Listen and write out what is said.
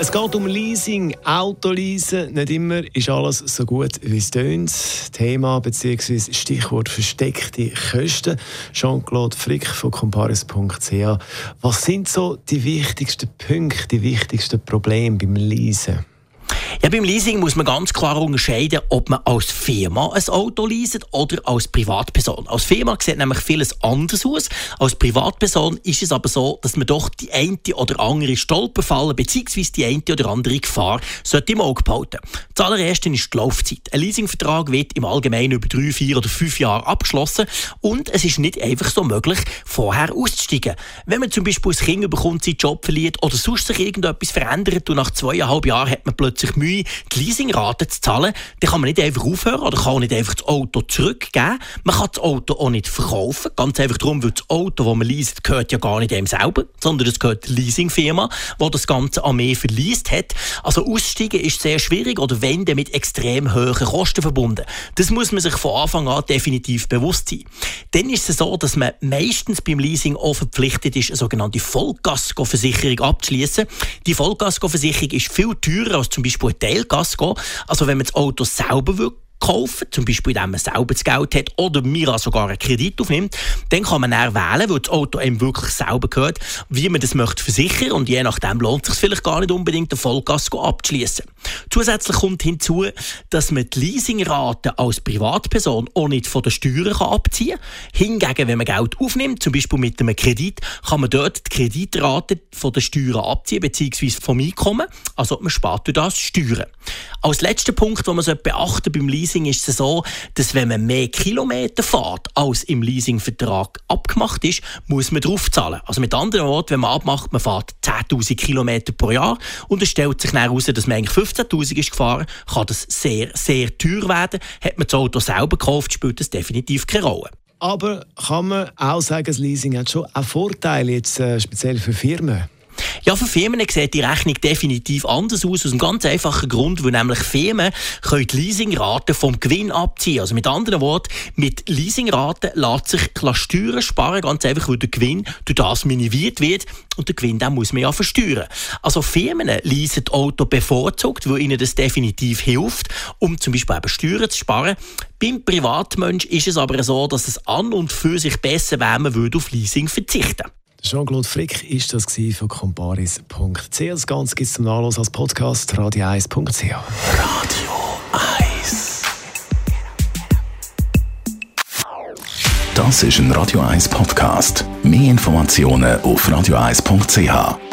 es geht um Leasing, Autoleasen. Nicht immer ist alles so gut, wie es tönt. Thema bzw. Stichwort versteckte Kosten. Jean-Claude Frick von comparis.ch. Was sind so die wichtigsten Punkte, die wichtigsten Probleme beim Leasen? Ja, beim Leasing muss man ganz klar unterscheiden, ob man als Firma ein Auto leaset oder als Privatperson. Als Firma sieht nämlich vieles anders aus. Als Privatperson ist es aber so, dass man doch die eine oder andere Stolperfalle bzw. die eine oder andere Gefahr sollte im Auge behalten. Das allererste ist die Laufzeit. Ein Leasingvertrag wird im Allgemeinen über drei, vier oder fünf Jahre abgeschlossen und es ist nicht einfach so möglich, vorher auszusteigen. Wenn man zum Beispiel ein Kind bekommt, seinen Job verliert oder sonst sich irgendetwas verändert und nach zweieinhalb Jahren hat man plötzlich Mühe die Leasingrate zu zahlen, dann kann man nicht einfach aufhören oder kann nicht einfach das Auto zurückgeben. Man kann das Auto auch nicht verkaufen. Ganz einfach darum, weil das Auto, das man leaset, gehört ja gar nicht einem selber, sondern es gehört der Leasingfirma, die das Ganze an mehr verliest hat. Also aussteigen ist sehr schwierig oder wenn, dann mit extrem hohen Kosten verbunden. Das muss man sich von Anfang an definitiv bewusst sein. Dann ist es so, dass man meistens beim Leasing auch verpflichtet ist, eine sogenannte Vollkaskoversicherung abzuschließen. Die Vollkaskoversicherung ist viel teurer als zum Beispiel Teilgas gehen. Also wenn man das Auto selber kaufen, zum Beispiel indem man selber das Geld hat oder Mira sogar einen Kredit aufnimmt, dann kann man dann wählen, weil das Auto einem wirklich selber gehört, wie man das möchte versichern und je nachdem lohnt es sich vielleicht gar nicht unbedingt, den Vollgas abzuschließen. Zusätzlich kommt hinzu, dass man die Leasingrate als Privatperson auch nicht von den Steuern abziehen kann. Hingegen, wenn man Geld aufnimmt, zum Beispiel mit einem Kredit, kann man dort die Kreditrate von den Steuern abziehen, beziehungsweise vom Einkommen. Also man spart durch das Steuern. Als letzter Punkt, den man beachten beim Leasing Leasing ist es so, dass wenn man mehr Kilometer fährt, als im Leasingvertrag abgemacht ist, muss man drauf zahlen. Also mit anderen Worten, wenn man abmacht, man fährt 10.000 Kilometer pro Jahr und es stellt sich dann heraus, dass man eigentlich 15.000 ist gefahren, kann das sehr, sehr teuer werden. Hat man das Auto selber gekauft, spielt das definitiv keine Rolle. Aber kann man auch sagen, das Leasing hat schon auch Vorteile, jetzt, äh, speziell für Firmen? Ja, für Firmen sieht die Rechnung definitiv anders aus, aus einem ganz einfachen Grund, weil nämlich Firmen können die Leasingraten vom Gewinn abziehen. Also mit anderen Worten, mit Leasingraten lässt sich Steuern sparen, ganz einfach, weil der Gewinn durch das minimiert wird und der Gewinn den muss man ja versteuern. Also Firmen leasen Auto bevorzugt, weil ihnen das definitiv hilft, um zum Beispiel eben Steuern zu sparen. Beim Privatmensch ist es aber so, dass es an und für sich besser wäre, man würde auf Leasing verzichten. Jean-Claude Frick ist das von comparis.ch. Das Ganze gibt es zum Nachlass als Podcast radio1.ch. Radio 1 Das ist ein Radio 1 Podcast. Mehr Informationen auf radio1.ch.